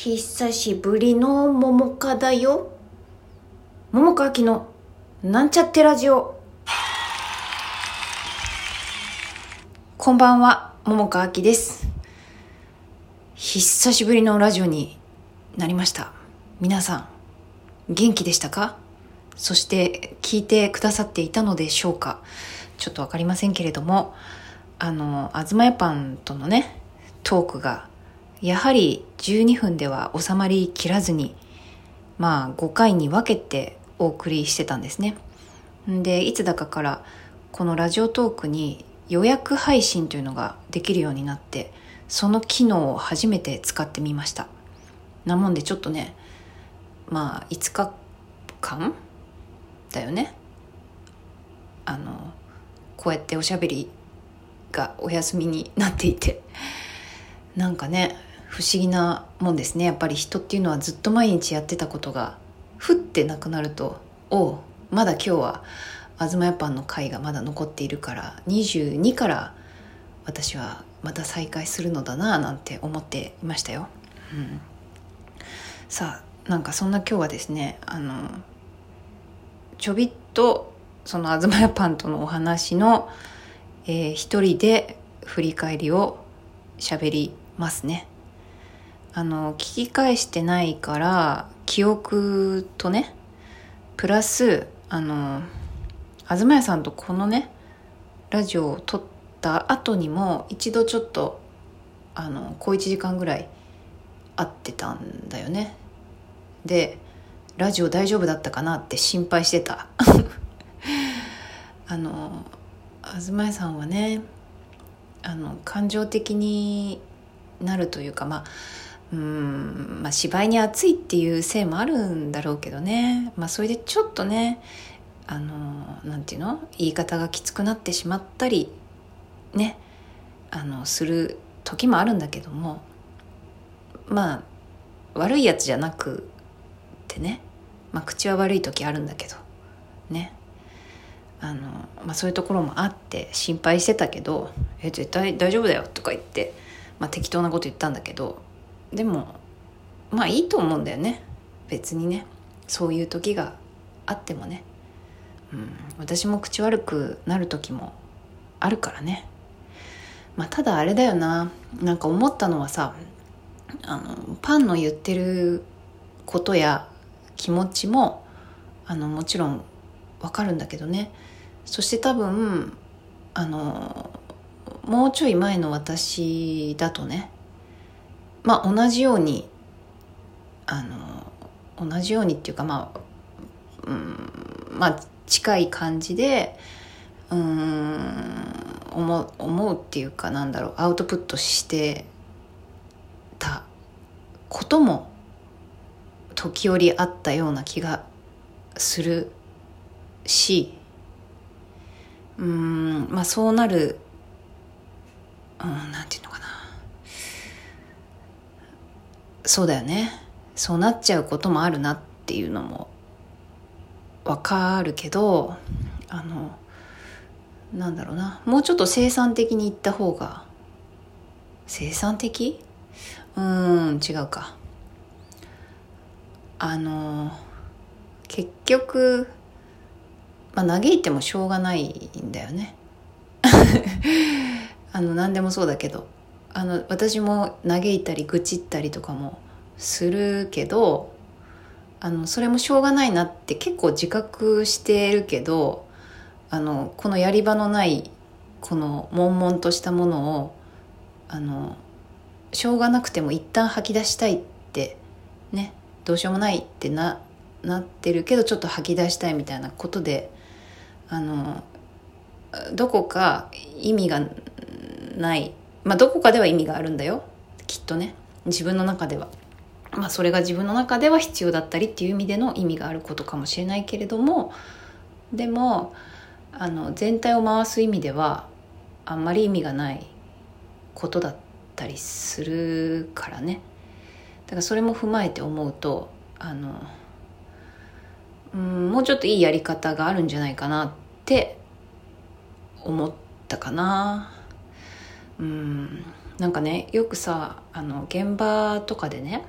久しぶりの桃花だよ。桃花秋のなんちゃってラジオ。こんばんは、桃花秋です。久しぶりのラジオになりました。皆さん、元気でしたか？そして聞いてくださっていたのでしょうか？ちょっとわかりませんけれども、あの、あずまやパンとのね、トークが、やはり12分では収まりきらずに、まあ5回に分けてお送りしてたんですね。で、いつだかからこのラジオトークに予約配信というのができるようになって、その機能を初めて使ってみました。なもんでちょっとね、まあ5日間だよね。あの、こうやっておしゃべりがお休みになっていてなんかね不思議なもんですね。やっぱり人っていうのはずっと毎日やってたことがふってなくなるとおまだ今日は東屋パンの会がまだ残っているから22から私はまた再開するのだななんて思っていましたよ、うん、さあなんかそんな今日はですねあのちょびっとその東屋パンとのお話のえー、一人で振り返りを喋りますね。あの、聞き返してないから、記憶とね、プラス、あの、東屋さんとこのね、ラジオを撮った後にも、一度ちょっと、あの、小一時間ぐらい会ってたんだよね。で、ラジオ大丈夫だったかなって心配してた。あの、東屋さんはねあの感情的になるというかまあうんまあ芝居に熱いっていうせいもあるんだろうけどね。まあそれでちょっとねあのなんていうの？言い方がきつくなってしまったりねあのする時もあるんだけども。まあ悪いやつじゃなくてね。まあ口は悪い時あるんだけど。ね。あの、まあ、そういうところもあって心配してたけど「え絶対大丈夫だよ」とか言って、まあ、適当なこと言ったんだけどでもまあいいと思うんだよね。別にね。そういう時があってもね、うん、私も口悪くなる時もあるからね。まあただあれだよな。なんか思ったのはさあのパンの言ってることや気持ちもあのもちろんわかるんだけどね。そして多分あのもうちょい前の私だとねまあ同じようにあの同じようにっていうかまあうんまあ近い感じでうん思う思うっていうかなんだろうアウトプットしてたことも時折あったような気がするしうんまあそうなるうんなんていうのかなそうだよね。そうなっちゃうこともあるなっていうのもわかるけどあのなんだろうな。もうちょっと生産的にいった方が生産的？うん違うか。あの結局まあ、嘆いてもしょうがないんだよね。あの何でもそうだけど。あの私も嘆いたり愚痴ったりとかもするけどあのそれもしょうがないなって結構自覚してるけどあのこのやり場のないこの悶々としたものをあのしょうがなくても一旦吐き出したいってねどうしようもないってななってるけどちょっと吐き出したいみたいなことであのどこか意味がないまあどこかでは意味があるんだよ。きっとね。自分の中では。まあそれが自分の中では必要だったりっていう意味での意味があることかもしれないけれども。でもあの全体を回す意味ではあんまり意味がないことだったりするからね。だからそれも踏まえて思うとあのうんもうちょっといいやり方があるんじゃないかなって思ったかな。うん。なんかねよくさあの現場とかでね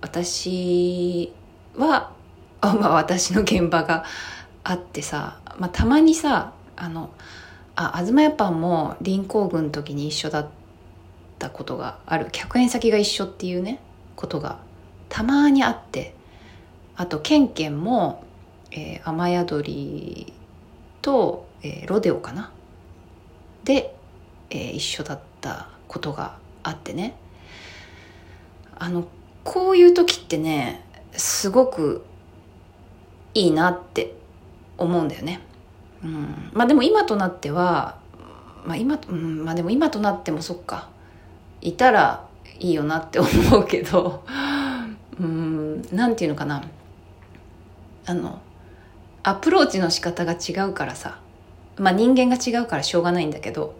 私はあ、まあ、私の現場があってさ、まあ、たまにさあのあ東屋パンも臨港軍の時に一緒だったことがある。客演先が一緒っていうねことがたまにあって。あとケンケンも、えー、雨宿りと、えー、ロデオかな。で、えー、一緒だったことがあってねあのこういう時ってねすごくいいなって思うんだよね。うん、まあでも今となっては、まあ今、うん、まあでも今となってもそっか。いたらいいよなって思うけど、うん、なんていうのかな。あの、アプローチの仕方が違うからさ。まあ人間が違うからしょうがないんだけど。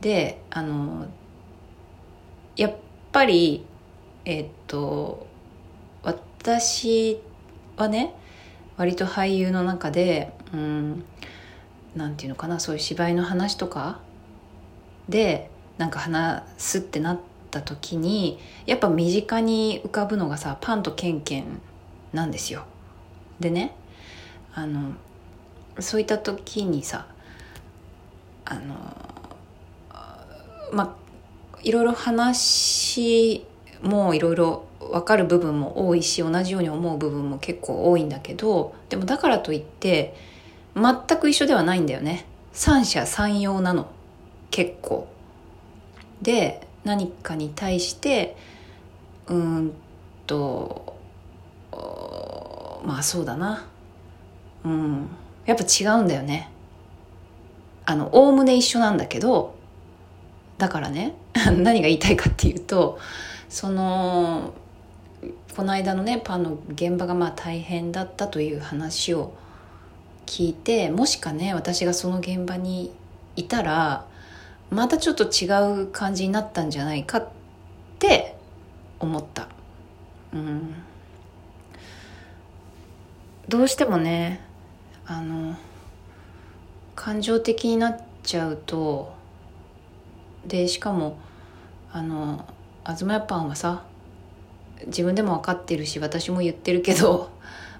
で、あの、やっぱり、えっと、私はね、割と俳優の中でうんなんていうのかなそういう芝居の話とかでなんか話すってなった時にやっぱ身近に浮かぶのがさパンとケンケンなんですよ。でねあのそういった時にさあのまあいろいろ話もいろいろ分かる部分も多いし同じように思う部分も結構多いんだけどでもだからといって全く一緒ではないんだよね。三者三様なの。結構。で何かに対してうんとまあそうだな。うん。やっぱ違うんだよね。あのおおむね一緒なんだけどだからね 何が言いたいかっていうとそのこの間のねパンの現場がまあ大変だったという話を聞いてもしかね私がその現場にいたらまたちょっと違う感じになったんじゃないかって思った。うん、どうしてもねあの感情的になっちゃうとでしかもあの東屋パンはさ自分でも分かってるし私も言ってるけど、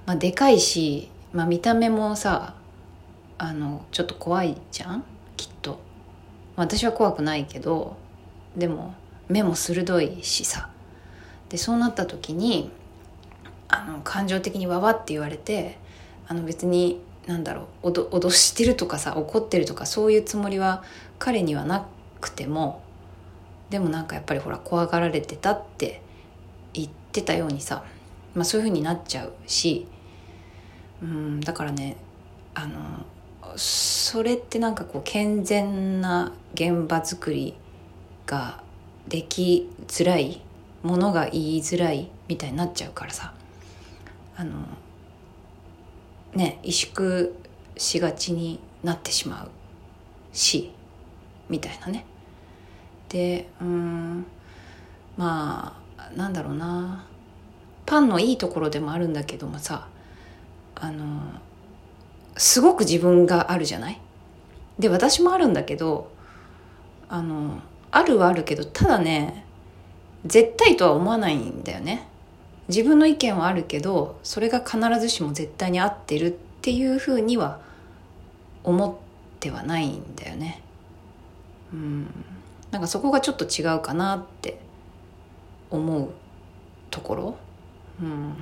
まあ、でかいし、まあ、見た目もさあのちょっと怖いじゃん？きっと。私は怖くないけどでも目も鋭いしさ。でそうなった時にあの感情的にわわって言われてあの別になんだろう脅してるとかさ怒ってるとかそういうつもりは彼にはなくてもでもなんかやっぱりほら怖がられてたって言ってたようにさ、まあ、そういうふうになっちゃうしうんだからねあのそれってなんかこう健全な現場作りができづらいものが言いづらいみたいになっちゃうからさあのね萎縮しがちになってしまうしみたいなね。でうんまあなんだろうな。パンのいいところでもあるんだけどもさあのすごく自分があるじゃない？で私もあるんだけどあのあるはあるけどただね絶対とは思わないんだよね。自分の意見はあるけどそれが必ずしも絶対に合ってるっていうふうには思ってはないんだよね。うん。なんかそこがちょっと違うかなって思うところ、うん、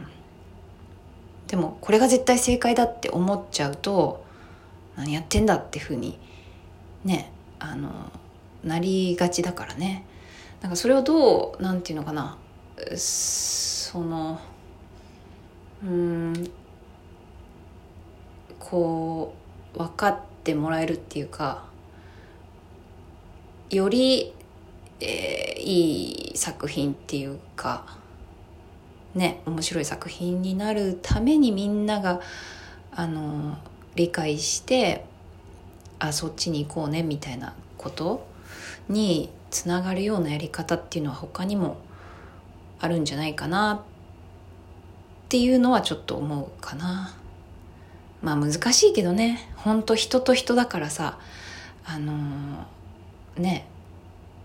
でもこれが絶対正解だって思っちゃうと何やってんだってふうにねあのなりがちだからね。なんかそれをどうなんていうのかな。そのうんこう分かってもらえるっていうかより、えー、いい作品っていうかね面白い作品になるためにみんながあの理解してあそっちに行こうねみたいなことにつながるようなやり方っていうのは他にもあるんじゃないかなっていうのはちょっと思うかな。まあ難しいけどねほんと人と人だからさあのね、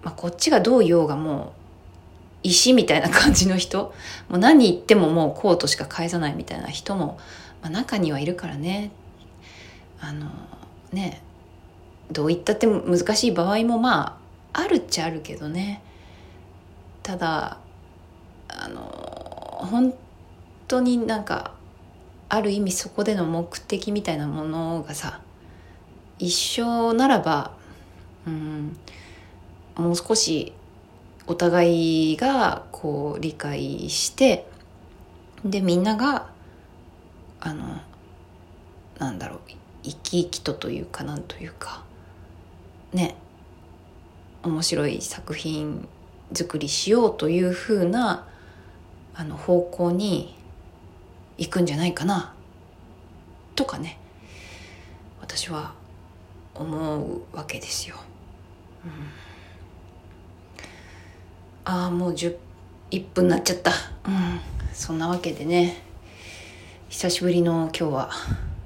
まあ、こっちがどう言おうがもう石みたいな感じの人。もう何言ってももうこうとしか返さないみたいな人も、まあ、中にはいるからね。あのねどう言ったって難しい場合もまああるっちゃあるけどね。ただあの本当になんかある意味そこでの目的みたいなものがさ一緒ならばうんもう少しお互いがこう理解してでみんながあのなんだろう生き生きとというかなんというかね面白い作品作りしようというふうなあの方向に行くんじゃないかなとかね私は思うわけですよ。ああもう1 1分になっちゃった。うん、そんなわけでね。久しぶりの今日は、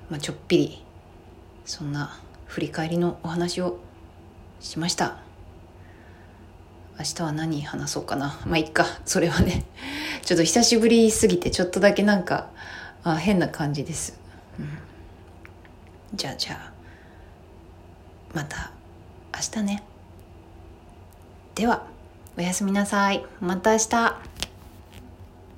まあ、ちょっぴりそんな振り返りのお話をしました。明日は何話そうかな。まあいっか。それはね。ちょっと久しぶりすぎてちょっとだけなんかあ変な感じです、うん、じゃあじゃあまた明日ね。ではおやすみなさい。また明日。